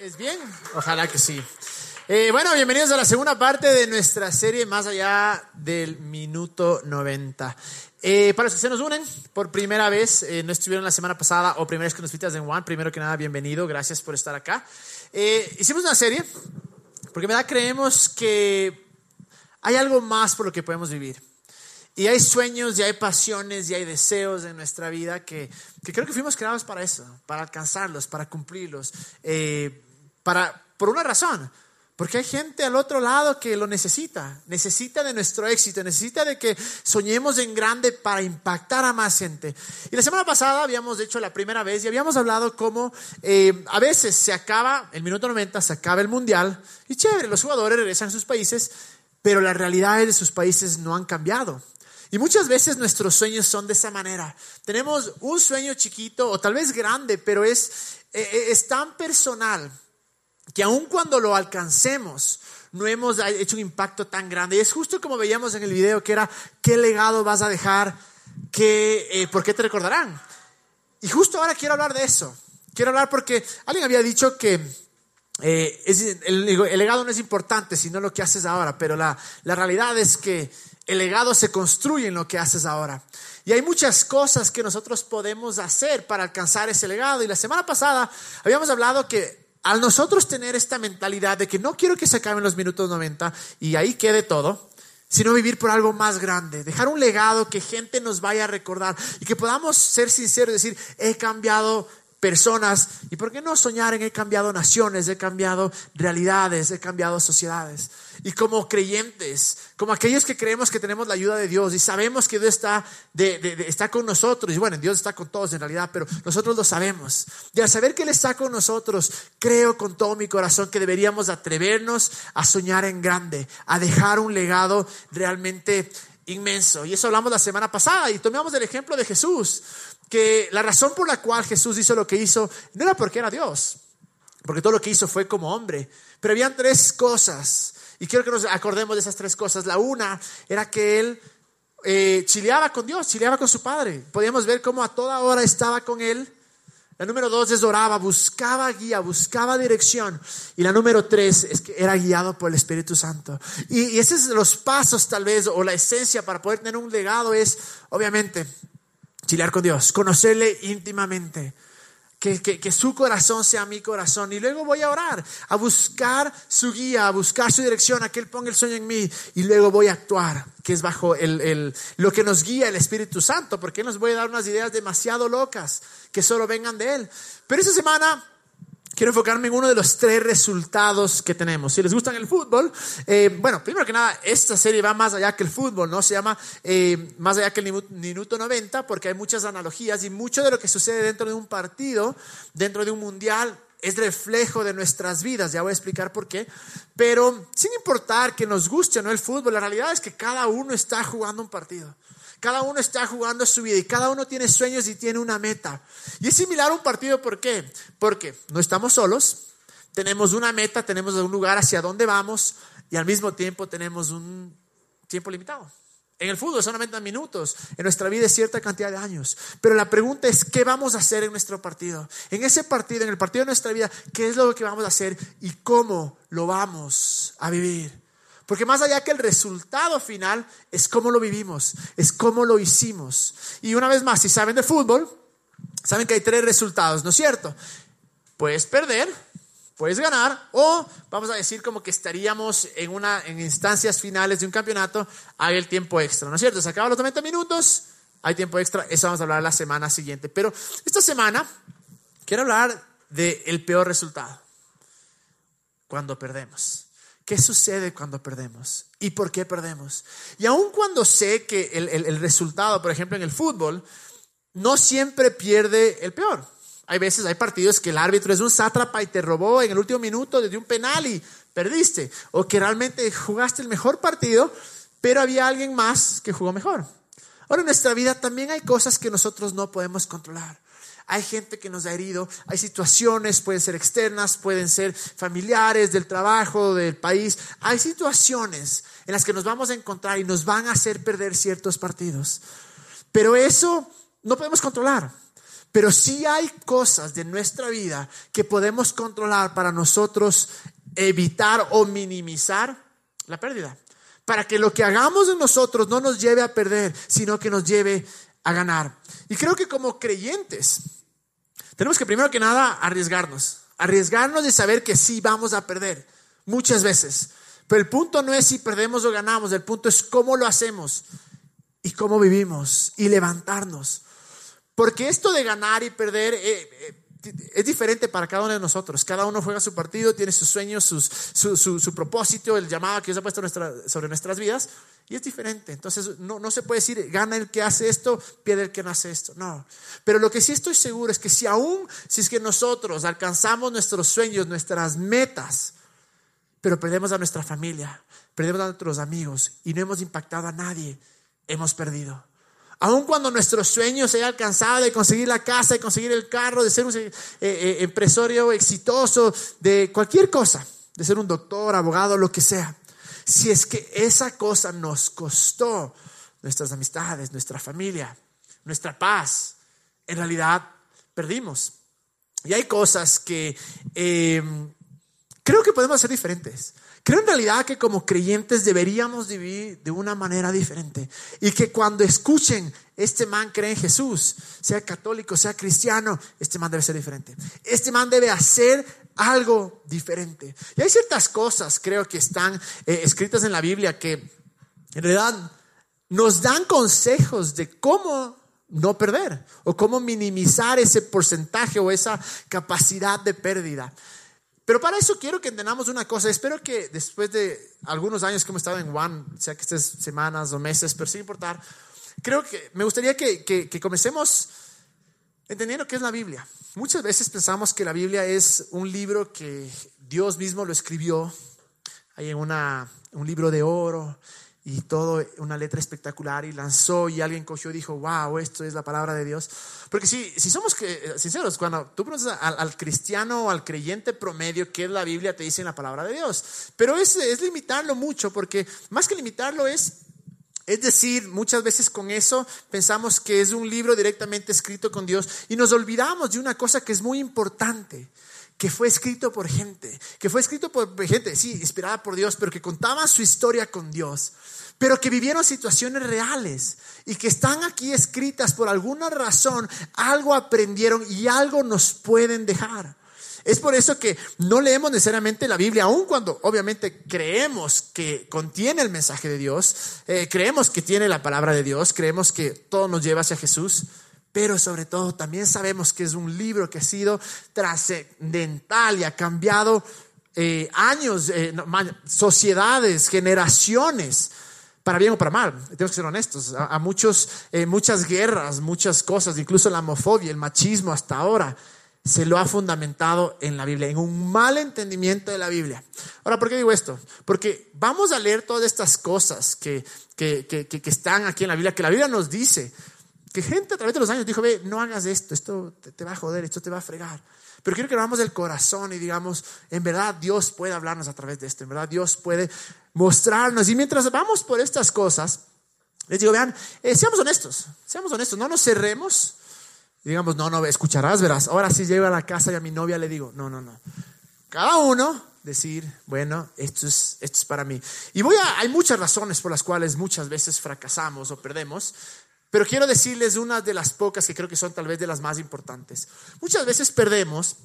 ¿Es bien? Ojalá que sí. Eh, bueno, bienvenidos a la segunda parte de nuestra serie Más allá del minuto 90. Eh, para los que se nos unen por primera vez, eh, no estuvieron la semana pasada o primera vez que nos visitas en One, primero que nada, bienvenido, gracias por estar acá. hicimos una serie porque me da creemos que hay algo más por lo que podemos vivir. Y hay sueños, y hay pasiones, y hay deseos en nuestra vida que, que creo que fuimos creados para eso, para alcanzarlos, para cumplirlos, eh, para, por una razón. Porque hay gente al otro lado que lo necesita, necesita de nuestro éxito, necesita de que soñemos en grande para impactar a más gente. Y la semana pasada habíamos hecho la primera vez y habíamos hablado cómo eh, a veces se acaba, el minuto 90 se acaba el mundial y chévere, los jugadores regresan a sus países, pero las realidades de sus países no han cambiado. Y muchas veces nuestros sueños son de esa manera. Tenemos un sueño chiquito o tal vez grande, pero es, eh, eh, es tan personal que aun cuando lo alcancemos, no hemos hecho un impacto tan grande. Y es justo como veíamos en el video, que era, ¿qué legado vas a dejar? ¿Qué, eh, ¿Por qué te recordarán? Y justo ahora quiero hablar de eso. Quiero hablar porque alguien había dicho que el, el, legado no es importante, sino lo que haces ahora, pero la, la realidad es que el legado se construye en lo que haces ahora. Y hay muchas cosas que nosotros podemos hacer para alcanzar ese legado. Y la semana pasada habíamos hablado que al nosotros tener esta mentalidad de que no quiero que se acaben los minutos 90 y ahí quede todo, sino vivir por algo más grande, dejar un legado que gente nos vaya a recordar y que podamos ser sinceros y decir, he cambiado personas y por qué no soñar en he cambiado naciones, he cambiado realidades, he cambiado sociedades. Y como creyentes, como aquellos que creemos que tenemos la ayuda de Dios y sabemos que Dios está, está con nosotros, y bueno, Dios está con todos en realidad, pero nosotros lo sabemos. Y al saber que Él está con nosotros, creo con todo mi corazón que deberíamos atrevernos a soñar en grande, a dejar un legado realmente inmenso. Y eso hablamos la semana pasada y tomamos el ejemplo de Jesús que la razón por la cual Jesús hizo lo que hizo no era porque era Dios, porque todo lo que hizo fue como hombre, pero habían tres cosas, y quiero que nos acordemos de esas tres cosas. La una era que él eh, chileaba con Dios, chileaba con su Padre. Podíamos ver cómo a toda hora estaba con él. La número dos es oraba, buscaba guía, buscaba dirección. Y la número tres es que era guiado por el Espíritu Santo. Y, y esos son los pasos tal vez, o la esencia para poder tener un legado es, obviamente, chilear con Dios, conocerle íntimamente. Que, que, su corazón sea mi corazón. Y luego voy a orar, a buscar su guía, a buscar su dirección, a que Él ponga el sueño en mí. Y luego voy a actuar, que es bajo el, el, lo que nos guía el Espíritu Santo, porque Él nos voy a dar unas ideas demasiado locas que solo vengan de Él. Pero esta semana quiero enfocarme en uno de los tres resultados que tenemos. Si les gustan el fútbol, eh, bueno, primero que nada, esta serie va más allá que el fútbol, ¿no? Se llama eh, más allá que el minuto 90 porque hay muchas analogías y mucho de lo que sucede dentro de un partido, dentro de un mundial, es reflejo de nuestras vidas, ya voy a explicar por qué, pero sin importar que nos guste o no el fútbol, la realidad es que cada uno está jugando un partido. Cada uno está jugando su vida y cada uno tiene sueños y tiene una meta. Y es similar a un partido, ¿por qué? Porque no estamos solos, tenemos una meta, tenemos un lugar hacia dónde vamos y al mismo tiempo tenemos un tiempo limitado. En el fútbol son 90 minutos, en nuestra vida es cierta cantidad de años. Pero la pregunta es, ¿qué vamos a hacer en nuestro partido? En ese partido, en el partido de nuestra vida, ¿qué es lo que vamos a hacer y cómo lo vamos a vivir? Porque más allá que el resultado final es cómo lo vivimos, es cómo lo hicimos. Y una vez más, si saben de fútbol, saben que hay tres resultados, ¿no es cierto? Puedes perder, puedes ganar o vamos a decir como que estaríamos en una en instancias finales de un campeonato, hay el tiempo extra, ¿no es cierto? Se acaban los 90 minutos, hay tiempo extra, eso vamos a hablar la semana siguiente. Pero esta semana quiero hablar del peor resultado, cuando perdemos. ¿Qué sucede cuando perdemos? ¿Y por qué perdemos? Y aun cuando sé que el, resultado, por ejemplo, en el fútbol, no siempre pierde el peor. Hay veces, hay partidos que el árbitro es un sátrapa y te robó en el último minuto desde un penal y perdiste. O que realmente jugaste el mejor partido, pero había alguien más que jugó mejor. Ahora en nuestra vida también hay cosas que nosotros no podemos controlar hay gente que nos ha herido, hay situaciones, pueden ser externas, pueden ser familiares, del trabajo, del país. Hay situaciones en las que nos vamos a encontrar y nos van a hacer perder ciertos partidos. Pero eso no podemos controlar. Pero sí hay cosas de nuestra vida que podemos controlar para nosotros evitar o minimizar la pérdida. Para que lo que hagamos de nosotros no nos lleve a perder, sino que nos lleve a ganar. Y creo que como creyentes, tenemos que primero que nada arriesgarnos. Arriesgarnos de saber que sí vamos a perder muchas veces. Pero el punto no es si perdemos o ganamos, el punto es cómo lo hacemos y cómo vivimos y levantarnos. Porque esto de ganar y perder eh, eh, es diferente para cada uno de nosotros. Cada uno juega su partido, tiene sus sueños, su, propósito, el llamado que Dios ha puesto sobre nuestras vidas. Y es diferente. Entonces no, no se puede decir, gana el que hace esto, pierde el que no hace esto. No. Pero lo que sí estoy seguro es que si aún, si es que nosotros alcanzamos nuestros sueños, nuestras metas, pero perdemos a nuestra familia, perdemos a nuestros amigos y no hemos impactado a nadie, hemos perdido. Aun cuando nuestro sueño se haya alcanzado de conseguir la casa, de conseguir el carro, de ser un eh, eh, empresario exitoso, de cualquier cosa, de ser un doctor, abogado, lo que sea. Si es que esa cosa nos costó nuestras amistades, nuestra familia, nuestra paz, en realidad perdimos. Y hay cosas que eh, creo que podemos hacer diferentes. Creo en realidad que como creyentes deberíamos vivir de una manera diferente y que cuando escuchen, este man cree en Jesús, sea católico, sea cristiano, este man debe ser diferente. Este man debe hacer algo diferente. Y hay ciertas cosas, creo que están eh, escritas en la Biblia que en realidad nos dan consejos de cómo no perder o cómo minimizar ese porcentaje o esa capacidad de pérdida. Pero para eso quiero que entendamos una cosa. Espero que después de algunos años que hemos estado en One, sea que estés semanas o meses, pero sin importar, creo que me gustaría que, que, comencemos entendiendo qué es la Biblia. Muchas veces pensamos que la Biblia es un libro que Dios mismo lo escribió, hay una, un libro de oro y todo, una letra espectacular y lanzó y alguien cogió y dijo, wow, esto es la palabra de Dios. Porque si, si somos sinceros, cuando tú preguntas al, cristiano o al creyente promedio qué es la Biblia, te dicen la palabra de Dios. Pero es, es limitarlo mucho, porque más que limitarlo es es decir, muchas veces con eso pensamos que es un libro directamente escrito con Dios y nos olvidamos de una cosa que es muy importante, que fue escrito por gente, que fue escrito por gente, sí, inspirada por Dios, pero que contaba su historia con Dios pero que vivieron situaciones reales y que están aquí escritas por alguna razón, algo aprendieron y algo nos pueden dejar. Es por eso que no leemos necesariamente la Biblia, aun cuando obviamente creemos que contiene el mensaje de Dios, eh, creemos que tiene la palabra de Dios, creemos que todo nos lleva hacia Jesús, pero sobre todo también sabemos que es un libro que ha sido trascendental y ha cambiado eh, años, eh, sociedades, generaciones para bien o para mal, tenemos que ser honestos, a, muchos, eh, muchas guerras, muchas cosas, incluso la homofobia, el machismo hasta ahora, se lo ha fundamentado en la Biblia, en un mal entendimiento de la Biblia. Ahora, ¿por qué digo esto? Porque vamos a leer todas estas cosas que, que, que, que están aquí en la Biblia, que la Biblia nos dice, que gente a través de los años dijo, ve, no hagas esto, esto te, te va a joder, esto te va a fregar. Pero quiero que vamos del corazón y digamos, en verdad Dios puede hablarnos a través de esto, en verdad Dios puede mostrarnos. Y mientras vamos por estas cosas, les digo, vean, eh, seamos honestos, seamos honestos, no nos cerremos. Digamos, no, no, escucharás, verás. Ahora sí llego a la casa y a mi novia le digo, no, no, no. Cada uno decir, bueno, esto es, esto es para mí. Y voy a, hay muchas razones por las cuales muchas veces fracasamos o perdemos, pero quiero decirles una de las pocas que creo que son tal vez de las más importantes. Muchas veces perdemos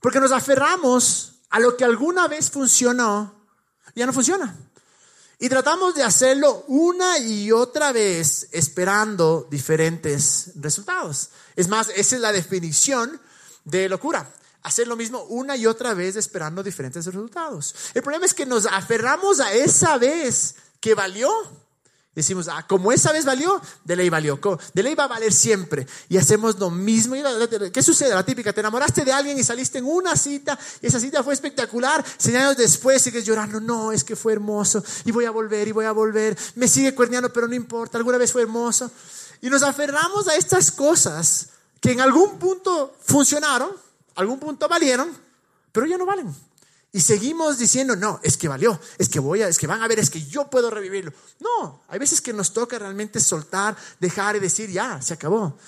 porque nos aferramos a lo que alguna vez funcionó, ya no funciona. Y tratamos de hacerlo una y otra vez esperando diferentes resultados. Es más, esa es la definición de locura. Hacer lo mismo una y otra vez esperando diferentes resultados. El problema es que nos aferramos a esa vez que valió Decimos, ah, como esa vez valió, de ley valió. De ley va a valer siempre. Y hacemos lo mismo. ¿Qué sucede? La típica, te enamoraste de alguien y saliste en una cita y esa cita fue espectacular. Seis años después sigues llorando, no, es que fue hermoso y voy a volver y voy a volver. Me sigue cuerneando, pero no importa, alguna vez fue hermoso. Y nos aferramos a estas cosas que en algún punto funcionaron, algún punto valieron, pero ya no valen. Y seguimos diciendo, no, es que valió, es que voy a, es que van a ver, es que yo puedo revivirlo. No, hay veces que nos toca realmente soltar, dejar y decir, ya, se acabó.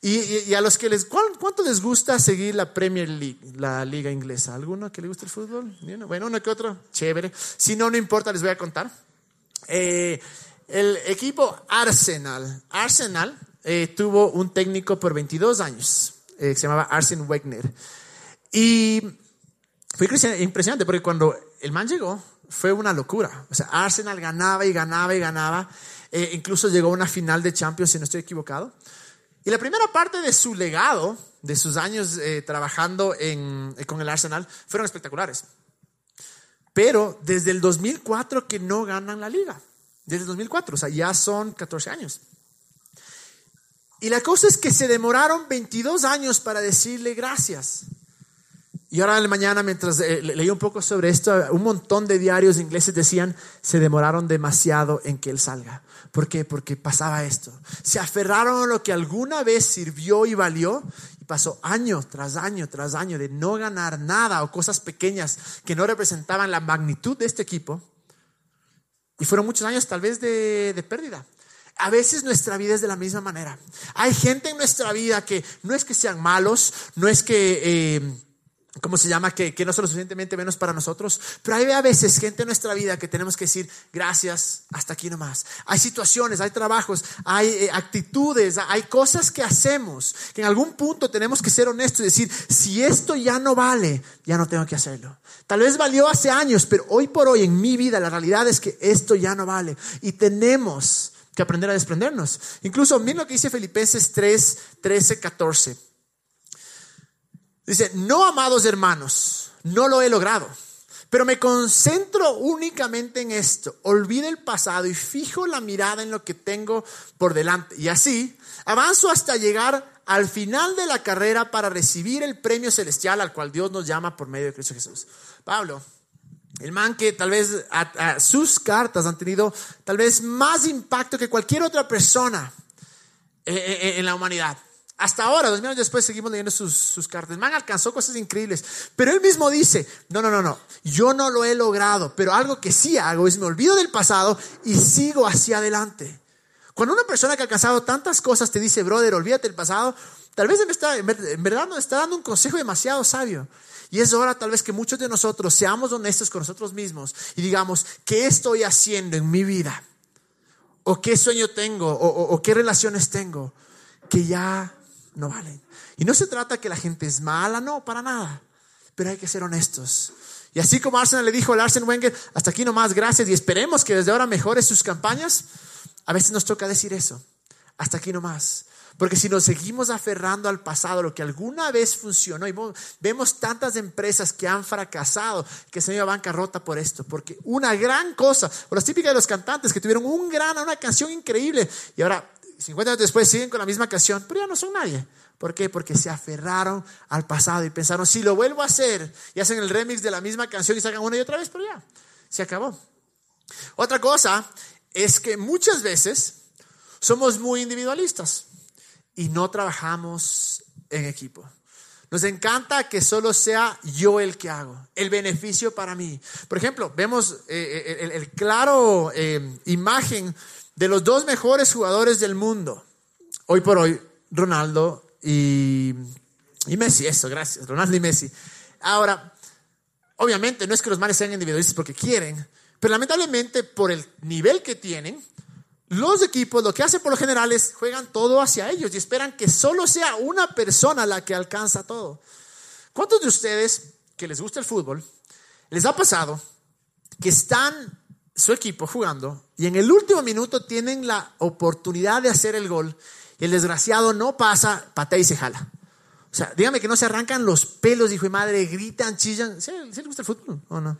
Y, a los que les, ¿cuánto les gusta seguir la Premier League, la liga inglesa? ¿Alguno que le guste el fútbol? Bueno, uno que otro, chévere. Si no, no importa, les voy a contar. Eh, el equipo Arsenal, Arsenal eh, tuvo un técnico por 22 años, eh, que se llamaba Arsene Wenger. Y fue impresionante porque cuando el man llegó, fue una locura. O sea, Arsenal ganaba y ganaba y ganaba. incluso llegó a una final de Champions, si no estoy equivocado. Y la primera parte de su legado, de sus años eh, trabajando en, eh, con el Arsenal, fueron espectaculares. Pero desde el 2004 que no ganan la liga. Desde el 2004, o sea, ya son 14 años. Y la cosa es que se demoraron 22 años para decirle gracias. Y ahora en la mañana, mientras eh, leí un poco sobre esto, un montón de diarios ingleses decían, se demoraron demasiado en que él salga. ¿Por qué? Porque pasaba esto. Se aferraron a lo que alguna vez sirvió y valió y pasó año tras año tras año de no ganar nada o cosas pequeñas que no representaban la magnitud de este equipo. Y fueron muchos años tal vez de, pérdida. A veces nuestra vida es de la misma manera. Hay gente en nuestra vida que no es que sean malos, no es que... Eh, ¿cómo se llama? Que, no son lo suficientemente menos para nosotros. Pero hay a veces gente en nuestra vida que tenemos que decir, gracias, hasta aquí nomás. Hay situaciones, hay trabajos, hay eh, actitudes, hay cosas que hacemos que en algún punto tenemos que ser honestos y decir, si esto ya no vale, ya no tengo que hacerlo. Tal vez valió hace años, pero hoy por hoy en mi vida la realidad es que esto ya no vale. Y tenemos que aprender a desprendernos. Incluso, miren lo que dice Filipenses 3, 13, 14. Dice, no amados hermanos, no lo he logrado, pero me concentro únicamente en esto. Olvido el pasado y fijo la mirada en lo que tengo por delante. Y así avanzo hasta llegar al final de la carrera para recibir el premio celestial al cual Dios nos llama por medio de Cristo Jesús. Pablo, el man que tal vez sus cartas han tenido tal vez más impacto que cualquier otra persona eh, eh, en la humanidad. Hasta ahora, dos mil años después, seguimos leyendo sus, sus cartas. Man alcanzó cosas increíbles. Pero él mismo dice, no, no, no, no, yo no lo he logrado, pero algo que sí hago es me olvido del pasado y sigo hacia adelante. Cuando una persona que ha alcanzado tantas cosas te dice, brother, olvídate del pasado, tal vez en verdad nos está dando un consejo demasiado sabio. Y es hora tal vez que muchos de nosotros seamos honestos con nosotros mismos y digamos, ¿qué estoy haciendo en mi vida? ¿O qué sueño tengo? ¿O, o qué relaciones tengo? Que ya no valen. Y no se trata que la gente es mala, no, para nada. Pero hay que ser honestos. Y así como Arsenal le dijo al Arsene Wenger, hasta aquí nomás, gracias y esperemos que desde ahora mejore sus campañas, a veces nos toca decir eso, hasta aquí nomás. Porque si nos seguimos aferrando al pasado, lo que alguna vez funcionó, y vemos tantas empresas que han fracasado, que se han ido a bancarrota por esto, porque una gran cosa, o las típicas de los cantantes que tuvieron un gran, una canción increíble, y ahora 50 años después siguen con la misma canción, pero ya no son nadie. ¿Por qué? Porque se aferraron al pasado y pensaron, si lo vuelvo a hacer, y hacen el remix de la misma canción y sacan una y otra vez, pero ya, se acabó. Otra cosa es que muchas veces somos muy individualistas y no trabajamos en equipo. Nos encanta que solo sea yo el que hago, el beneficio para mí. Por ejemplo, vemos eh, eh, el, claro eh, imagen de los dos mejores jugadores del mundo, hoy por hoy, Ronaldo y, y Messi, eso, gracias, Ronaldo y Messi. Ahora, obviamente no es que los manes sean individualistas porque quieren, pero lamentablemente por el nivel que tienen, los equipos lo que hacen por lo general es juegan todo hacia ellos y esperan que solo sea una persona la que alcanza todo. ¿Cuántos de ustedes que les gusta el fútbol les ha pasado que están su equipo jugando y en el último minuto tienen la oportunidad de hacer el gol y el desgraciado no pasa, patea y se jala. O sea, dígame que no se arrancan los pelos, hijo de madre, gritan, chillan. ¿Sí, le gusta el fútbol o no?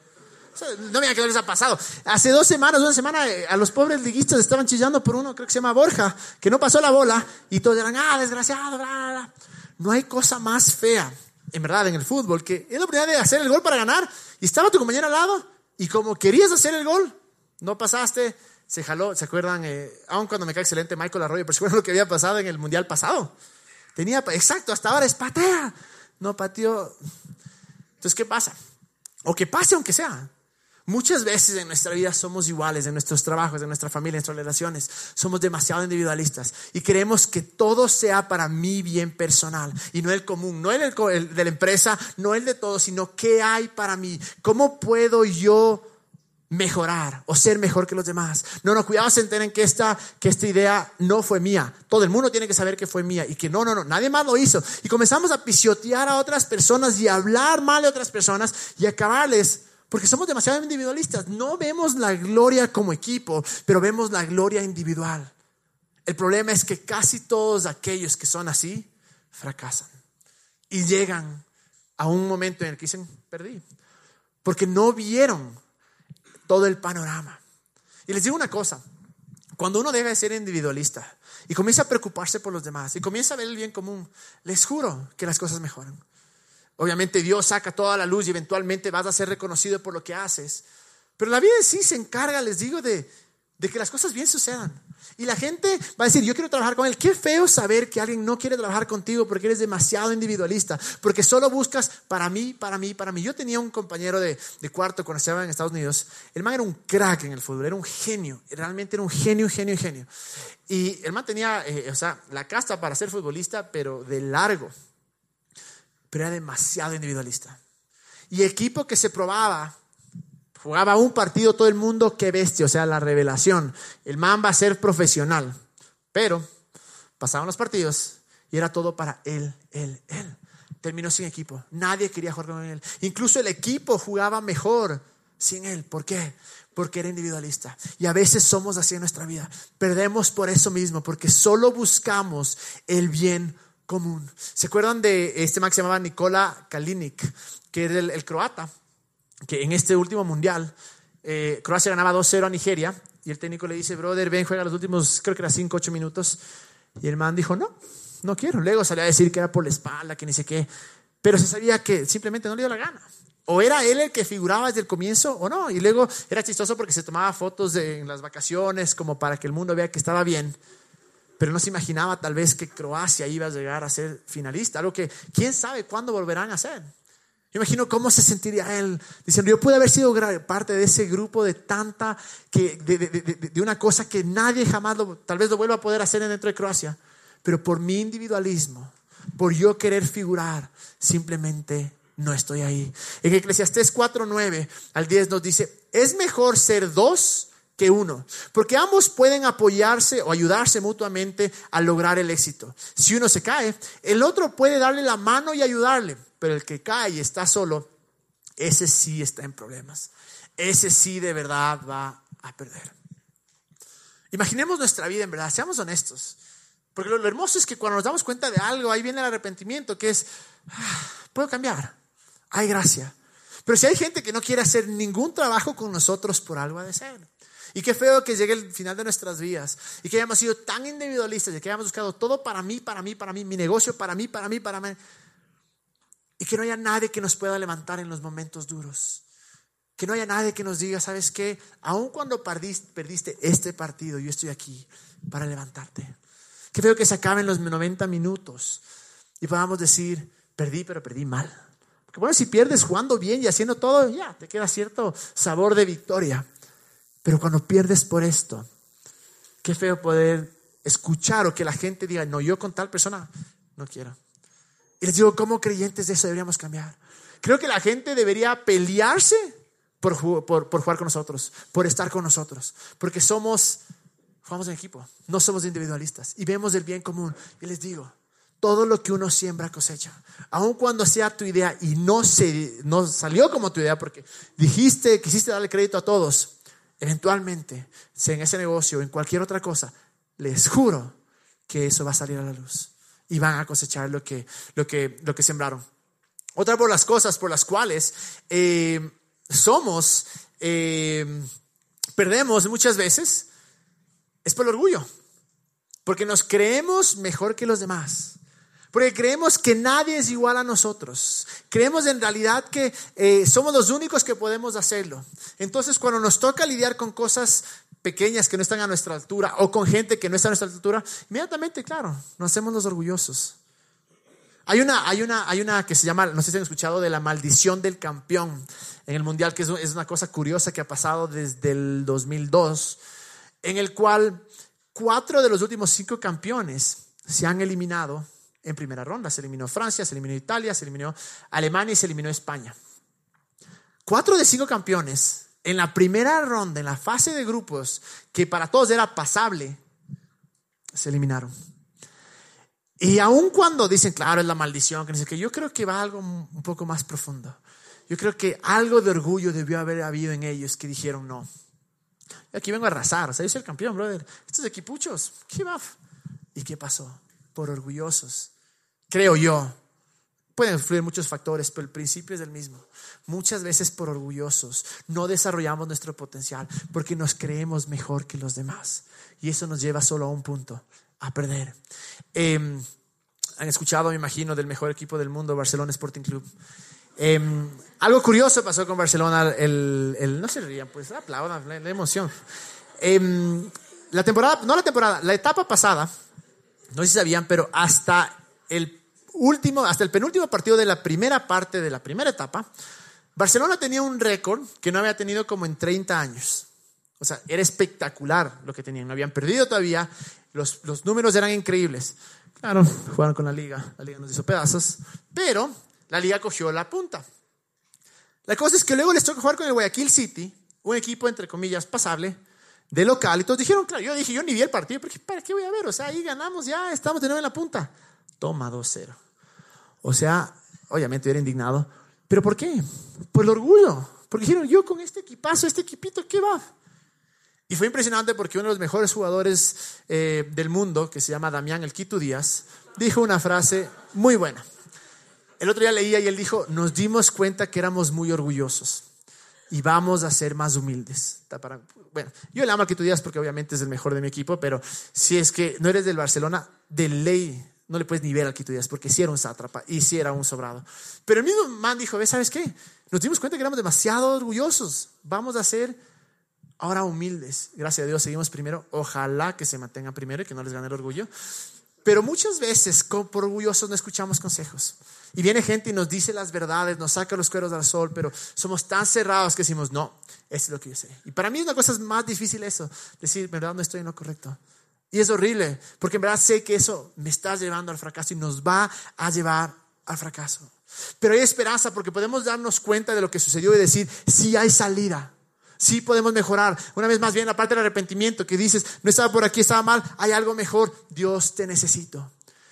no me que les ha pasado. Hace dos semanas, una semana, eh, a los pobres liguistas estaban chillando por uno, creo que se llama Borja, que no pasó la bola y todos eran, ah, desgraciado, bla, No hay cosa más fea, en verdad, en el fútbol, que es la oportunidad de hacer el gol para ganar y estaba tu compañero al lado y como querías hacer el gol, no pasaste, se jaló, ¿se acuerdan? Eh, aun cuando me cae excelente Michael Arroyo, pero se acuerdan lo que había pasado en el Mundial pasado. Tenía, exacto, hasta ahora es patea. No pateó. Entonces, ¿qué pasa? O que pase aunque sea. Muchas veces en nuestra vida somos iguales, en nuestros trabajos, en nuestra familia, en nuestras relaciones. Somos demasiado individualistas y queremos que todo sea para mi bien personal y no el común, no el, el de la empresa, no el de todos, sino qué hay para mí. ¿Cómo puedo yo mejorar o ser mejor que los demás. No, no, cuidado, se enteren que esta, que esta idea no fue mía. Todo el mundo tiene que saber que fue mía y que no, no, no, nadie más lo hizo. Y comenzamos a pisotear a otras personas y a hablar mal de otras personas y acabarles porque somos demasiado individualistas. No vemos la gloria como equipo, pero vemos la gloria individual. El problema es que casi todos aquellos que son así fracasan y llegan a un momento en el que dicen, perdí, porque no vieron todo el panorama. Y les digo una cosa, cuando uno deja de ser individualista y comienza a preocuparse por los demás y comienza a ver el bien común, les juro que las cosas mejoran. Obviamente Dios saca toda la luz y eventualmente vas a ser reconocido por lo que haces. Pero la vida en sí se encarga, les digo, de, de que las cosas bien sucedan. Y la gente va a decir, yo quiero trabajar con él. Qué feo saber que alguien no quiere trabajar contigo porque eres demasiado individualista, porque solo buscas para mí, para mí, para mí. Yo tenía un compañero de, de cuarto cuando estaba en Estados Unidos. El man era un crack en el fútbol, era un genio, realmente era un genio, genio, genio. Y el man tenía, eh, o sea, la casta para ser futbolista, pero de largo pero era demasiado individualista. Y equipo que se probaba, jugaba un partido todo el mundo, qué bestia, o sea, la revelación. El man va a ser profesional, pero pasaban los partidos y era todo para él, él, él. Terminó sin equipo, nadie quería jugar con él. Incluso el equipo jugaba mejor sin él. ¿Por qué? Porque era individualista. Y a veces somos así en nuestra vida. Perdemos por eso mismo, porque solo buscamos el bien común. ¿Se acuerdan de este man que se llamaba Nikola Kalinic, que era el, croata, que en este último mundial eh, Croacia ganaba 2-0 a Nigeria y el técnico le dice, brother, ven, juega los últimos, creo que era 5, 8 minutos. Y el man dijo, no, no quiero. Luego salió a decir que era por la espalda, que ni sé qué. Pero se sabía que simplemente no le dio la gana. O era él el que figuraba desde el comienzo o no. Y luego era chistoso porque se tomaba fotos en las vacaciones como para que el mundo vea que estaba bien pero no se imaginaba tal vez que Croacia iba a llegar a ser finalista, algo que quién sabe cuándo volverán a ser. Yo imagino cómo se sentiría él diciendo, yo pude haber sido parte de ese grupo de tanta, que, de, una cosa que nadie jamás tal vez lo vuelva a poder hacer dentro de Croacia, pero por mi individualismo, por yo querer figurar, simplemente no estoy ahí. En Eclesiastés 4, 9 al 10 nos dice, es mejor ser dos que uno, porque ambos pueden apoyarse o ayudarse mutuamente a lograr el éxito. Si uno se cae, el otro puede darle la mano y ayudarle, pero el que cae y está solo, ese sí está en problemas. Ese sí de verdad va a perder. Imaginemos nuestra vida en verdad, seamos honestos. Porque lo, hermoso es que cuando nos damos cuenta de algo, ahí viene el arrepentimiento, que es, ah, puedo cambiar, hay gracia. Pero si hay gente que no quiere hacer ningún trabajo con nosotros, por algo ha de ser. Y qué feo que llegue el final de nuestras vidas y que hayamos sido tan individualistas y que hayamos buscado todo para mí, para mí, para mí, mi negocio para mí, para mí, para mí. Y que no haya nadie que nos pueda levantar en los momentos duros. Que no haya nadie que nos diga, ¿sabes qué? Aun cuando perdiste, este partido, yo estoy aquí para levantarte. Qué feo que se acaben los 90 minutos y podamos decir, perdí, pero perdí mal. Porque bueno, si pierdes jugando bien y haciendo todo, ya, te queda cierto sabor de victoria. Pero cuando pierdes por esto, qué feo poder escuchar o que la gente diga, no, yo con tal persona no quiero. Y les digo, como creyentes de eso deberíamos cambiar? Creo que la gente debería pelearse por, jugar con nosotros, por estar con nosotros, porque somos, jugamos en equipo, no somos individualistas y vemos el bien común. Y les digo, todo lo que uno siembra cosecha, aun cuando sea tu idea y no, se, no salió como tu idea, porque dijiste, quisiste darle crédito a todos, eventualmente, sea en ese negocio o en cualquier otra cosa, les juro que eso va a salir a la luz y van a cosechar lo que, lo que, lo que sembraron. Otra por las cosas por las cuales eh, somos, eh, perdemos muchas veces, es por el orgullo, porque nos creemos mejor que los demás. Porque creemos que nadie es igual a nosotros. Creemos en realidad que eh, somos los únicos que podemos hacerlo. Entonces, cuando nos toca lidiar con cosas pequeñas que no están a nuestra altura o con gente que no está a nuestra altura, inmediatamente, claro, nos hacemos los orgullosos. Hay una, hay, una, hay una que se llama, no sé si han escuchado, de la maldición del campeón en el Mundial, que es, una cosa curiosa que ha pasado desde el 2002, en el cual cuatro de los últimos cinco campeones se han eliminado en primera ronda. Se eliminó Francia, se eliminó Italia, se eliminó Alemania y se eliminó España. Cuatro de cinco campeones en la primera ronda, en la fase de grupos, que para todos era pasable, se eliminaron. Y aun cuando dicen, claro, es la maldición, que, yo creo que va algo un poco más profundo. Yo creo que algo de orgullo debió haber habido en ellos que dijeron no. Aquí vengo a arrasar, o sea, yo soy el campeón, brother. Estos equipuchos, ¿qué va? ¿Y qué pasó? Por orgullosos. Creo yo. Pueden influir muchos factores, pero el principio es el mismo. Muchas veces por orgullosos no desarrollamos nuestro potencial porque nos creemos mejor que los demás. Y eso nos lleva solo a un punto, a perder. Em, han escuchado, me imagino, del mejor equipo del mundo, Barcelona Sporting Club. Em, algo curioso pasó con Barcelona, el, no se rían, pues aplaudan, la, la emoción. Em, la temporada, no la temporada, la etapa pasada, no sé si sabían, pero hasta el último, hasta el penúltimo partido de la primera parte de la primera etapa, Barcelona tenía un récord que no había tenido como en 30 años. O sea, era espectacular lo que tenían. No habían perdido todavía. Los, los números eran increíbles. Claro, jugaron con la liga. La liga nos hizo pedazos. Pero la liga cogió la punta. La cosa es que luego les tocó jugar con el Guayaquil City, un equipo entre comillas pasable, de local. Y todos dijeron, claro, yo dije, yo ni vi el partido, porque ¿para qué voy a ver? O sea, ahí ganamos, ya estamos de nuevo en la punta. Toma 2-0. O sea, obviamente era indignado. ¿Pero por qué? Por el orgullo. Porque dijeron, yo con este equipazo, este equipito, ¿qué va? Y fue impresionante porque uno de los mejores jugadores eh, del mundo, que se llama Damián El Quito Díaz, dijo una frase muy buena. El otro día leía y él dijo, nos dimos cuenta que éramos muy orgullosos y vamos a ser más humildes. Bueno, yo le amo al Quito Díaz porque obviamente es el mejor de mi equipo, pero si es que no eres del Barcelona, de ley no le puedes ni ver al Quito Díaz porque si era un sátrapa y si era un sobrado. Pero el mismo man dijo. ¿Sabes qué? Nos dimos cuenta que éramos demasiado orgullosos. Vamos a ser ahora humildes. Gracias a Dios seguimos primero. Ojalá que se mantengan primero y que no les gane el orgullo. Pero muchas veces por orgullosos no escuchamos consejos. Y viene gente y nos dice las verdades, nos saca los cueros al sol, pero somos tan cerrados que decimos, no, eso es lo que yo sé. Y para mí es una cosa más difícil eso, decir, verdad, no estoy en lo correcto. Y es horrible, porque en verdad sé que eso me está llevando al fracaso y nos va a llevar al fracaso. Pero hay esperanza porque podemos darnos cuenta de lo que sucedió y decir, sí hay salida, sí podemos mejorar. Una vez más bien la parte del arrepentimiento que dices, no estaba por aquí, estaba mal, hay algo mejor, Dios te necesito.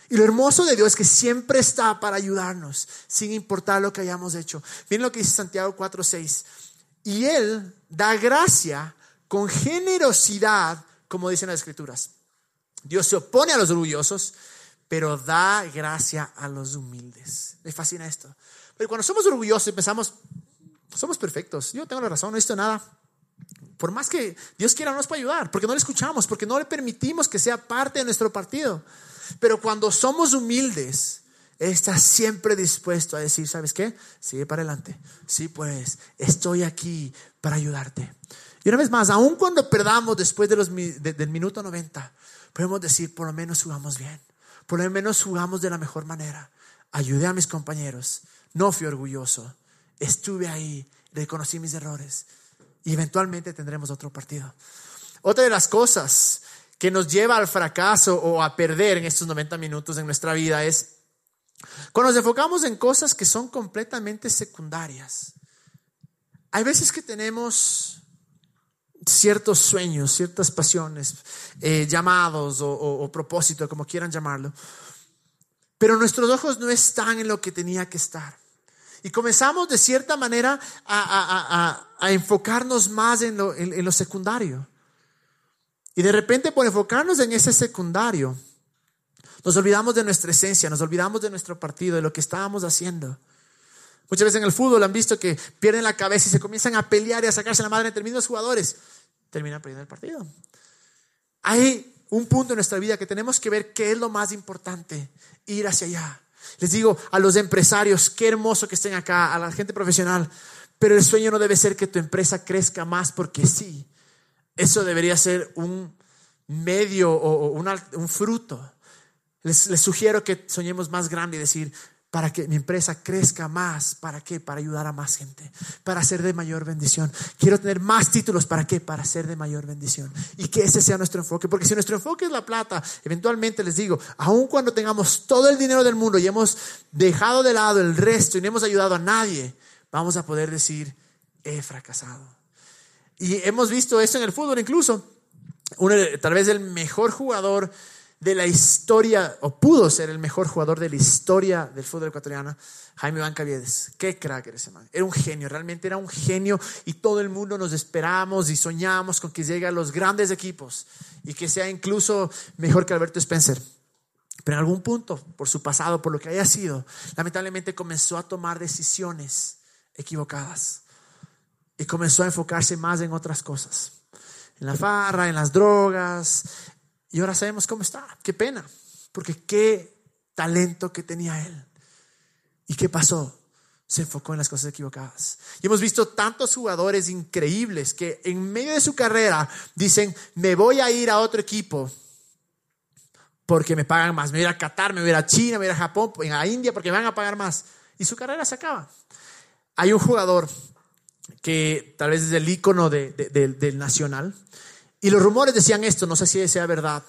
Y lo hermoso de Dios es que siempre está para ayudarnos, sin importar lo que hayamos hecho. Miren lo que dice Santiago 4:6. Y Él da gracia con generosidad, como dicen las escrituras. Dios se opone a los orgullosos, pero da gracia a los humildes. Me fascina esto. Pero cuando somos orgullosos pensamos, somos perfectos, yo tengo la razón, no he visto nada. Por más que Dios quiera, no nos puede ayudar, porque no le escuchamos, porque no le permitimos que sea parte de nuestro partido. Pero cuando somos humildes, está siempre dispuesto a decir, ¿sabes qué? Sigue para adelante. Sí, pues, estoy aquí para ayudarte. Y una vez más, aun cuando perdamos después de los, del minuto 90, podemos decir, por lo menos jugamos bien, por lo menos jugamos de la mejor manera. Ayudé a mis compañeros, no fui orgulloso, estuve ahí, reconocí mis errores y eventualmente tendremos otro partido. Otra de las cosas que nos lleva al fracaso o a perder en estos 90 minutos en nuestra vida es cuando nos enfocamos en cosas que son completamente secundarias. Hay veces que tenemos ciertos sueños, ciertas pasiones, eh, llamados o, o, propósito, como quieran llamarlo. Pero nuestros ojos no están en lo que tenía que estar. Y comenzamos de cierta manera a, enfocarnos más en lo, en lo secundario. Y de repente por enfocarnos en ese secundario, nos olvidamos de nuestra esencia, nos olvidamos de nuestro partido, de lo que estábamos haciendo. Muchas veces en el fútbol han visto que pierden la cabeza y se comienzan a pelear y a sacarse la madre entre mismos jugadores termina perdiendo el partido. Hay un punto en nuestra vida que tenemos que ver qué es lo más importante, ir hacia allá. Les digo a los empresarios, qué hermoso que estén acá, a la gente profesional, pero el sueño no debe ser que tu empresa crezca más porque sí. Eso debería ser un medio o un fruto. Les, les sugiero que soñemos más grande y decir, para que mi empresa crezca más. ¿Para qué? Para ayudar a más gente, para ser de mayor bendición. Quiero tener más títulos. ¿Para qué? Para ser de mayor bendición. Y que ese sea nuestro enfoque. Porque si nuestro enfoque es la plata, eventualmente les digo, aun cuando tengamos todo el dinero del mundo y hemos dejado de lado el resto y no hemos ayudado a nadie, vamos a poder decir, he fracasado. Y hemos visto eso en el fútbol incluso. Uno, tal vez el mejor jugador de la historia, o pudo ser el mejor jugador de la historia del fútbol ecuatoriano, Jaime Bancaviedes. Qué crack era ese man. Era un genio, realmente era un genio y todo el mundo nos esperamos y soñamos con que llegue a los grandes equipos y que sea incluso mejor que Alberto Spencer. Pero en algún punto, por su pasado, por lo que haya sido, lamentablemente comenzó a tomar decisiones equivocadas y comenzó a enfocarse más en otras cosas. En la farra, en las drogas, y ahora sabemos cómo está. Qué pena. Porque qué talento que tenía él. ¿Y qué pasó? Se enfocó en las cosas equivocadas. Y hemos visto tantos jugadores increíbles que en medio de su carrera dicen, me voy a ir a otro equipo porque me pagan más. Me voy a ir a Qatar, me voy a China, me voy a ir a Japón, a India porque me van a pagar más. Y su carrera se acaba. Hay un jugador que tal vez es el ícono del nacional, y los rumores decían esto, no sé si sea verdad,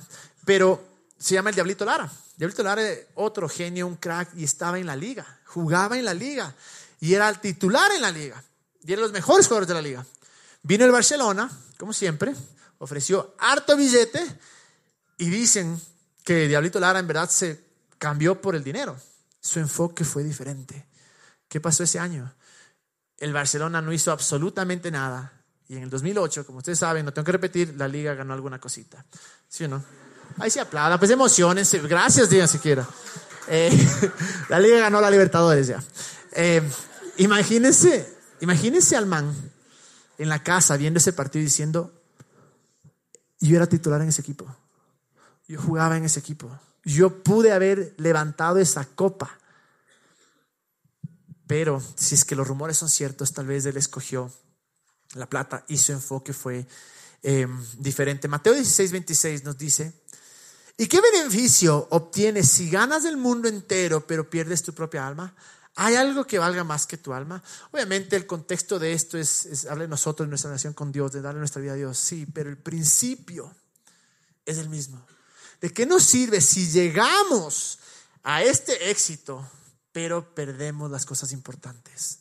pero se llama el Diablito Lara. Diablito Lara era otro genio, un crack, y estaba en la liga, jugaba en la liga, y era el titular en la liga, y era los mejores jugadores de la liga. Vino el Barcelona, como siempre, ofreció harto billete, y dicen que Diablito Lara en verdad se cambió por el dinero. Su enfoque fue diferente. ¿Qué pasó ese año? El Barcelona no hizo absolutamente nada y en el 2008, como ustedes saben, no tengo que repetir, la liga ganó alguna cosita. ¿Sí o no? Ahí se aplauda, pues emociones. Gracias, digan siquiera. Eh, la liga ganó la Libertadores ya. Eh, imagínense, imagínense al man en la casa viendo ese partido diciendo, yo era titular en ese equipo. Yo jugaba en ese equipo. Yo pude haber levantado esa copa. Pero si es que los rumores son ciertos, tal vez él escogió la plata y su enfoque fue em, diferente. Mateo 16, 26 nos dice, ¿y qué beneficio obtienes si ganas el mundo entero pero pierdes tu propia alma? ¿Hay algo que valga más que tu alma? Obviamente el contexto de esto es, es de nosotros, nuestra relación con Dios, de darle nuestra vida a Dios, sí, pero el principio es el mismo. ¿De qué nos sirve si llegamos a este éxito, pero perdemos las cosas importantes?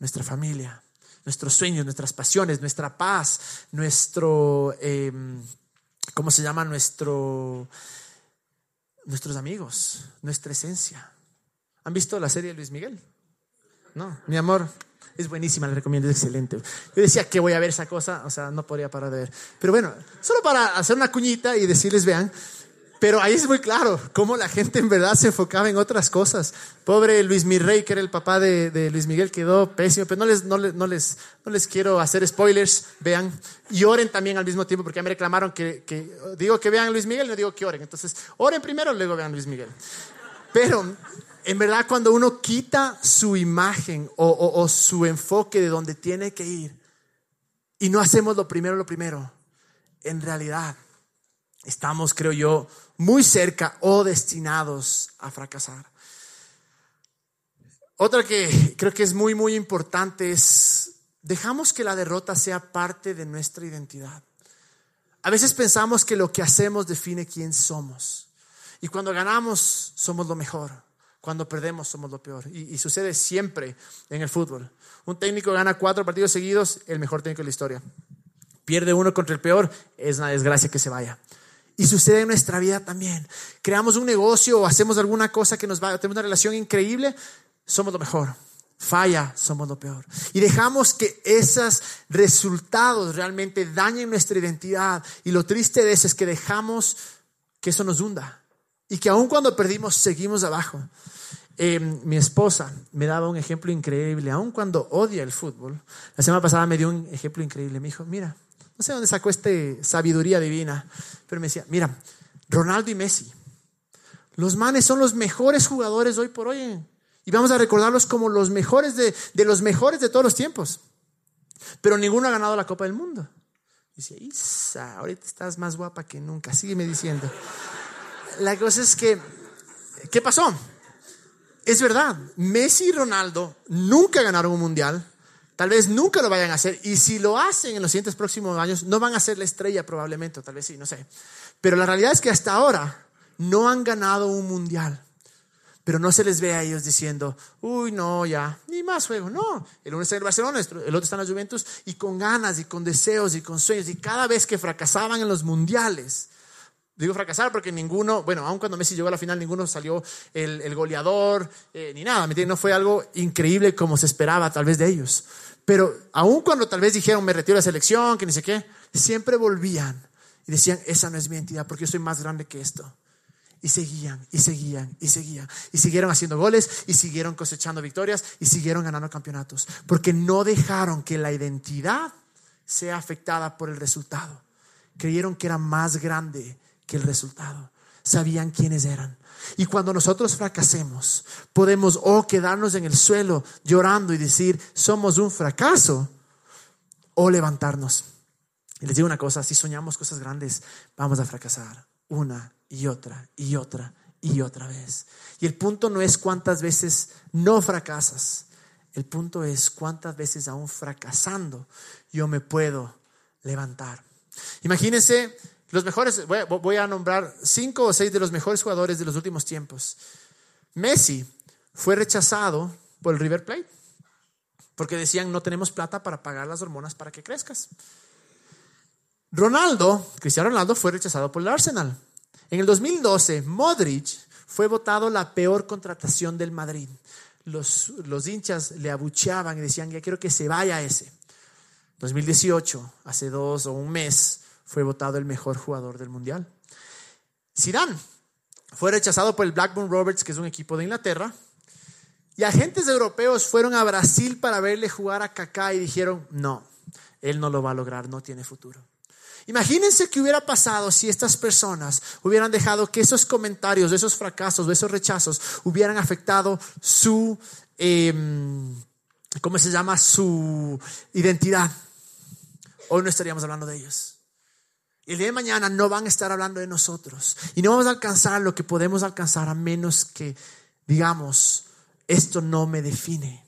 Nuestra familia, nuestros sueños, nuestras pasiones, nuestra paz, nuestro, em, ¿cómo se llama? Nuestro, nuestros amigos, nuestra esencia. ¿Han visto la serie de Luis Miguel? No, mi amor, es buenísima, la recomiendo, es excelente. Yo decía que voy a ver esa cosa, o sea, no podría parar de ver. Pero bueno, solo para hacer una cuñita y decirles, vean, pero ahí es muy claro cómo la gente en verdad se enfocaba en otras cosas. Pobre Luis Mirrey, que era el papá de, Luis Miguel, quedó pésimo. Pero no les, no, les, no, les, no les quiero hacer spoilers. Vean y oren también al mismo tiempo, porque ya me reclamaron que, que digo que vean a Luis Miguel, no digo que oren. Entonces, oren primero, luego vean a Luis Miguel. Pero en verdad, cuando uno quita su imagen o, o su enfoque de donde tiene que ir y no hacemos lo primero, lo primero, en realidad estamos, creo yo, muy cerca o destinados a fracasar. Otra que creo que es muy, muy importante es, dejamos que la derrota sea parte de nuestra identidad. A veces pensamos que lo que hacemos define quién somos. Y cuando ganamos, somos lo mejor. Cuando perdemos, somos lo peor. Y, sucede siempre en el fútbol. Un técnico gana cuatro partidos seguidos, el mejor técnico de la historia. Pierde uno contra el peor, es una desgracia que se vaya. Y sucede en nuestra vida también. Creamos un negocio o hacemos alguna cosa que nos va tener una relación increíble, somos lo mejor. Falla, somos lo peor. Y dejamos que esos resultados realmente dañen nuestra identidad. Y lo triste de eso es que dejamos que eso nos hunda. Y que aun cuando perdimos, seguimos abajo. Em, mi esposa me daba un ejemplo increíble, aun cuando odia el fútbol. La semana pasada me dio un ejemplo increíble. Me dijo, mira, no sé dónde sacó esta sabiduría divina, pero me decía, mira, Ronaldo y Messi, los manes son los mejores jugadores hoy por hoy. Y vamos a recordarlos como los mejores de, los mejores de todos los tiempos. Pero ninguno ha ganado la Copa del Mundo. Dice, Isa, ahorita estás más guapa que nunca. Sígueme diciendo. la cosa es que, ¿qué pasó? Es verdad, Messi y Ronaldo nunca ganaron un mundial, tal vez nunca lo vayan a hacer, y si lo hacen en los siguientes próximos años, no van a ser la estrella probablemente, o tal vez sí, no sé. Pero la realidad es que hasta ahora no han ganado un mundial. Pero no se les ve a ellos diciendo, uy, no, ya, ni más juego. No, el uno está en el Barcelona, el otro está en la Juventus, y con ganas, y con deseos, y con sueños. Y cada vez que fracasaban en los mundiales, digo fracasar porque ninguno, bueno, aun cuando Messi llegó a la final, ninguno salió el, goleador, eh, ni nada. No fue algo increíble como se esperaba tal vez de ellos. Pero aun cuando tal vez dijeron, me retiro de la selección, que ni sé qué, siempre volvían y decían, esa no es mi entidad porque yo soy más grande que esto. Y seguían, y seguían, y seguían. Y siguieron haciendo goles, y siguieron cosechando victorias, y siguieron ganando campeonatos. Porque no dejaron que la identidad sea afectada por el resultado. Creyeron que era más grande que el resultado. Sabían quiénes eran. Y cuando nosotros fracasemos, podemos o quedarnos en el suelo llorando y decir, somos un fracaso, o levantarnos. Y les digo una cosa, si soñamos cosas grandes, vamos a fracasar una y otra y otra y otra vez. Y el punto no es cuántas veces no fracasas, el punto es cuántas veces aún fracasando yo me puedo levantar. Imagínense los mejores, voy a, nombrar cinco o seis de los mejores jugadores de los últimos tiempos. Messi fue rechazado por el River Plate porque decían no tenemos plata para pagar las hormonas para que crezcas. Ronaldo, Cristiano Ronaldo fue rechazado por el Arsenal en el 2012, Modric fue votado la peor contratación del Madrid. Los, los hinchas le abucheaban y decían, ya quiero que se vaya ese. 2018, hace dos o un mes, fue votado el mejor jugador del Mundial. Zidane fue rechazado por el Blackburn Roberts, que es un equipo de Inglaterra. Y agentes europeos fueron a Brasil para verle jugar a Kaká y dijeron, no, él no lo va a lograr, no tiene futuro. Imagínense qué hubiera pasado si estas personas hubieran dejado que esos comentarios, esos fracasos, esos rechazos hubieran afectado su, em, ¿cómo se llama? Su identidad. Hoy no estaríamos hablando de ellos. El día de mañana no van a estar hablando de nosotros. Y no vamos a alcanzar lo que podemos alcanzar a menos que digamos, esto no me define.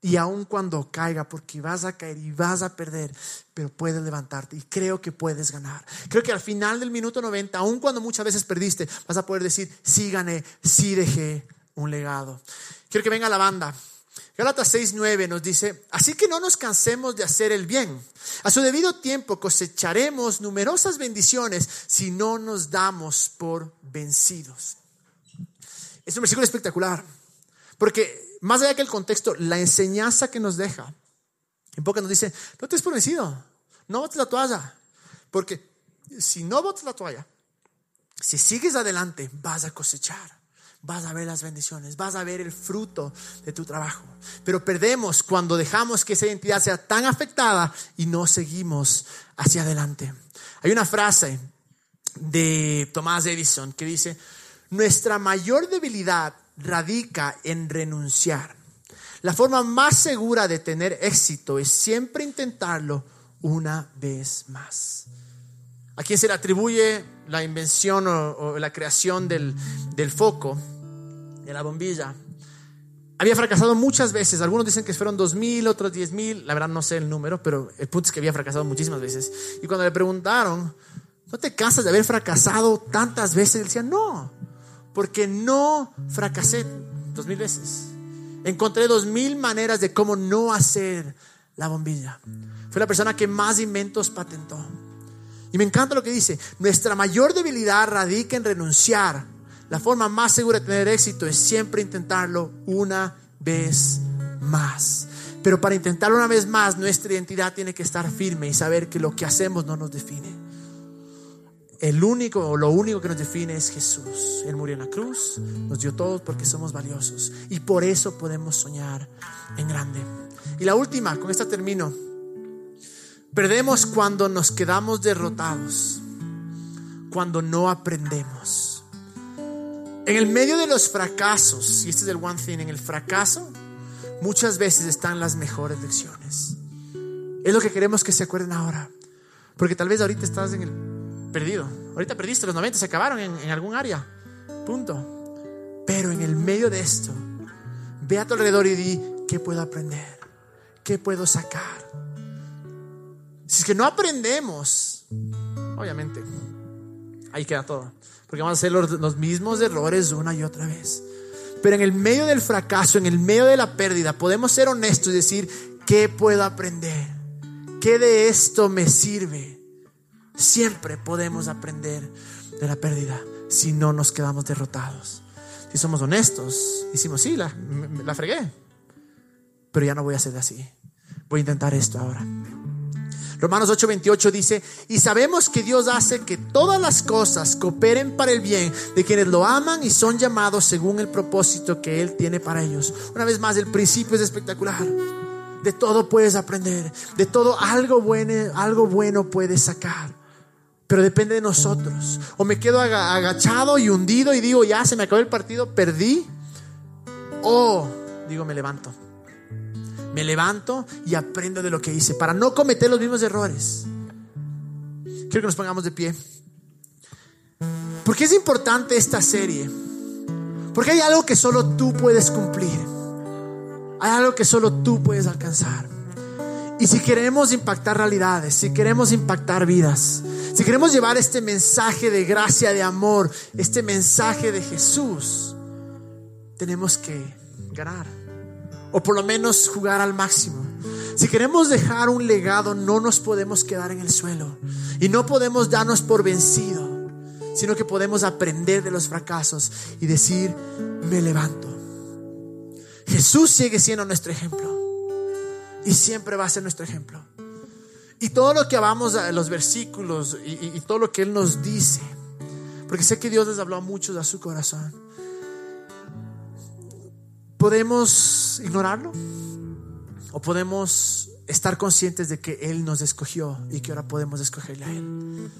Y aun cuando caiga, porque vas a caer y vas a perder, pero puedes levantarte y creo que puedes ganar. Creo que al final del minuto 90, aun cuando muchas veces perdiste, vas a poder decir, sí gané, sí dejé un legado. Quiero que venga la banda. Gálatas 6:9 nos dice, así que no nos cansemos de hacer el bien. A su debido tiempo cosecharemos numerosas bendiciones si no nos damos por vencidos. Es un versículo espectacular, porque más allá que el contexto, la enseñanza que nos deja, en poco nos dice, no te es por vencido, no botes la toalla, porque si no botes la toalla, si sigues adelante, vas a cosechar, vas a ver las bendiciones, vas a ver el fruto de tu trabajo. Pero perdemos cuando dejamos que esa identidad sea tan afectada y no seguimos hacia adelante. Hay una frase de Tomás Edison que dice, nuestra mayor debilidad radica en renunciar. La forma más segura de tener éxito es siempre intentarlo una vez más. ¿A quién se le atribuye la invención o, la creación del, del, foco, de la bombilla? Había fracasado muchas veces. Algunos dicen que fueron dos mil, otros diez mil. La verdad no sé el número, pero el punto es que había fracasado muchísimas veces. Y cuando le preguntaron, ¿no te cansas de haber fracasado tantas veces? Él decía, no porque no fracasé dos mil veces. Encontré dos mil maneras de cómo no hacer la bombilla. Fue la persona que más inventos patentó. Y me encanta lo que dice, nuestra mayor debilidad radica en renunciar. La forma más segura de tener éxito es siempre intentarlo una vez más. Pero para intentarlo una vez más, nuestra identidad tiene que estar firme y saber que lo que hacemos no nos define el único o lo único que nos define es Jesús. Él murió en la cruz, nos dio todo porque somos valiosos y por eso podemos soñar en grande. Y la última, con esta termino. Perdemos cuando nos quedamos derrotados, cuando no aprendemos. En el medio de los fracasos, y este es el one thing, en el fracaso muchas veces están las mejores lecciones. Es lo que queremos que se acuerden ahora. Porque tal vez ahorita estás en el perdido. Ahorita perdiste, los 90 se acabaron en, algún área. Punto. Pero en el medio de esto, ve a tu alrededor y di, ¿qué puedo aprender? ¿Qué puedo sacar? Si es que no aprendemos, obviamente, ahí queda todo. Porque vamos a hacer los, mismos errores una y otra vez. Pero en el medio del fracaso, en el medio de la pérdida, podemos ser honestos y decir, ¿qué puedo aprender? ¿Qué de esto me sirve? Siempre podemos aprender de la pérdida si no nos quedamos derrotados. Si somos honestos, decimos, sí, la, la fregué, pero ya no voy a hacer así. Voy a intentar esto ahora. Romanos 8:28 dice, y sabemos que Dios hace que todas las cosas cooperen para el bien de quienes lo aman y son llamados según el propósito que Él tiene para ellos. Una vez más, el principio es espectacular. De todo puedes aprender, de todo algo bueno, algo bueno puedes sacar. Pero depende de nosotros. O me quedo agachado y hundido y digo, ya se me acabó el partido, perdí. O digo, me levanto me levanto y aprendo de lo que hice para no cometer los mismos errores. Quiero que nos pongamos de pie. Porque es importante esta serie? Porque hay algo que solo tú puedes cumplir. Hay algo que solo tú puedes alcanzar. Y si queremos impactar realidades, si queremos impactar vidas, si queremos llevar este mensaje de gracia, de amor, este mensaje de Jesús, tenemos que ganar o por lo menos jugar al máximo. Si queremos dejar un legado, no nos podemos quedar en el suelo y no podemos darnos por vencido, sino que podemos aprender de los fracasos y decir, me levanto. Jesús sigue siendo nuestro ejemplo y siempre va a ser nuestro ejemplo. Y todo lo que hablamos de los versículos y, todo lo que Él nos dice, porque sé que Dios les habló a muchos a su corazón podemos ignorarlo o podemos estar conscientes de que Él nos escogió y que ahora podemos escogerle a Él.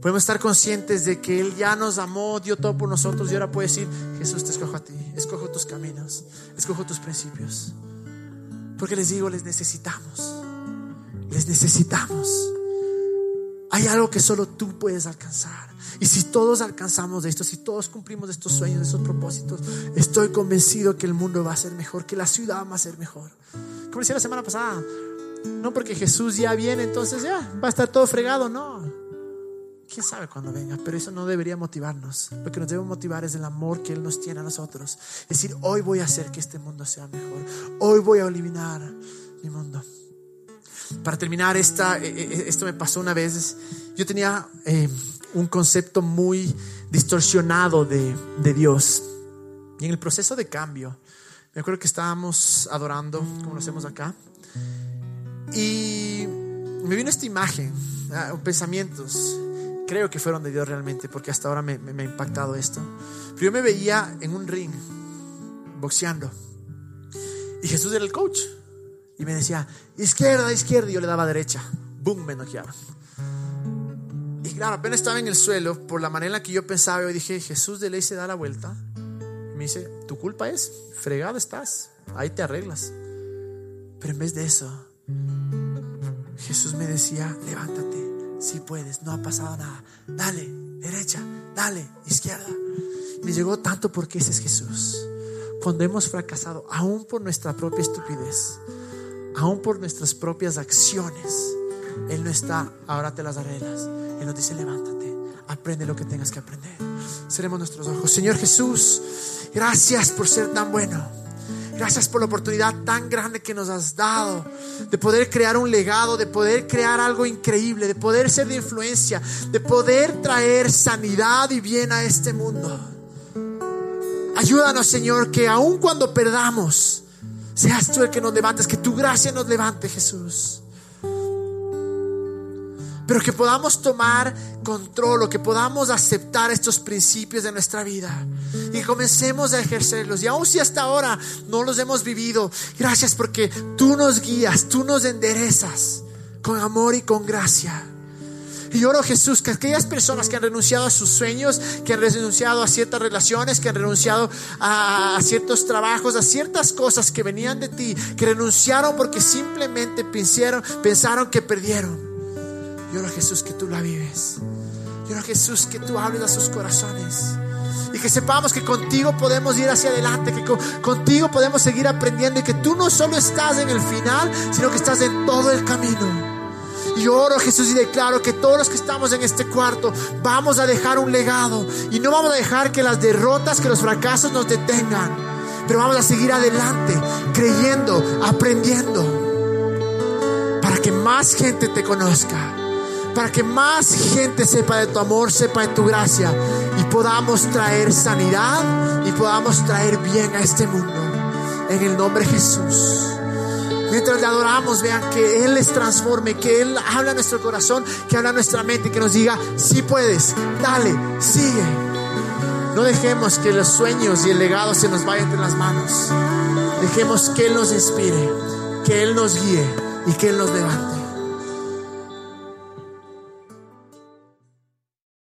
Podemos estar conscientes de que Él ya nos amó, dio todo por nosotros y ahora puede decir, Jesús te escojo a ti, escojo tus caminos, escojo tus principios. Porque les digo, les necesitamos, les necesitamos. Hay algo que solo tú puedes alcanzar. Y si todos alcanzamos esto, si todos cumplimos estos sueños, estos propósitos, estoy convencido que el mundo va a ser mejor, que la ciudad va a ser mejor. Como decía la semana pasada, no porque Jesús ya viene, entonces ya va a estar todo fregado, no. Quién sabe cuándo venga, pero eso no debería motivarnos. Lo que nos debe motivar es el amor que Él nos tiene a nosotros. Es decir, hoy voy a hacer que este mundo sea mejor. Hoy voy a eliminar mi mundo. Para terminar, esta, eh, eh, esto me pasó una vez. Yo tenía eh, un concepto muy distorsionado de, de Dios. Y en el proceso de cambio, me acuerdo que estábamos adorando, como lo hacemos acá, y me vino esta imagen, ah, pensamientos, creo que fueron de Dios realmente, porque hasta ahora me, me, ha impactado esto. Pero yo me veía en un ring, boxeando, y Jesús era el coach. Y me decía, izquierda, izquierda, y yo le daba derecha. Boom, me noqueaba. Y claro, apenas estaba en el suelo, por la manera en la que yo pensaba, yo dije, Jesús de ley se da la vuelta. Y me dice, tu culpa es, fregado estás, ahí te arreglas. Pero en vez de eso, Jesús me decía, levántate, si puedes, no ha pasado nada. Dale, derecha, dale, izquierda. Me llegó tanto porque ese es Jesús. Cuando hemos fracasado, aún por nuestra propia estupidez, aún por nuestras propias acciones, Él no está, ahora te las arreglas. Él nos dice, levántate, aprende lo que tengas que aprender. Seremos nuestros ojos. Señor Jesús, gracias por ser tan bueno. Gracias por la oportunidad tan grande que nos has dado de poder crear un legado, de poder crear algo increíble, de poder ser de influencia, de poder traer sanidad y bien a este mundo. Ayúdanos, Señor, que aun cuando perdamos, Seas tú el que nos levantes, que tu gracia nos levante, Jesús. Pero que podamos tomar control o que podamos aceptar estos principios de nuestra vida y comencemos a ejercerlos. Y aun si hasta ahora no los hemos vivido, gracias porque tú nos guías, tú nos enderezas con amor y con gracia. Y oro Jesús que aquellas personas que han renunciado a sus sueños, que han renunciado a ciertas relaciones, que han renunciado a, ciertos trabajos, a ciertas cosas que venían de ti, que renunciaron porque simplemente pensaron, pensaron que perdieron. Y oro Jesús que tú la vives. Y oro Jesús que tú hables a sus corazones. Y que sepamos que contigo podemos ir hacia adelante, que contigo podemos seguir aprendiendo y que tú no solo estás en el final, sino que estás en todo el camino. Y oro Jesús y declaro que todos los que estamos en este cuarto vamos a dejar un legado y no vamos a dejar que las derrotas, que los fracasos nos detengan, pero vamos a seguir adelante, creyendo, aprendiendo, para que más gente te conozca para que más gente sepa de tu amor, sepa de tu gracia y podamos traer sanidad y podamos traer bien a este mundo. En el nombre de Jesús. Mientras le adoramos, vean que Él les transforme, que Él habla a nuestro corazón, que habla a nuestra mente, que nos diga, si sí puedes, dale, sigue. No dejemos que los sueños y el legado se nos vayan entre las manos. Dejemos que Él nos inspire, que Él nos guíe y que Él nos levante.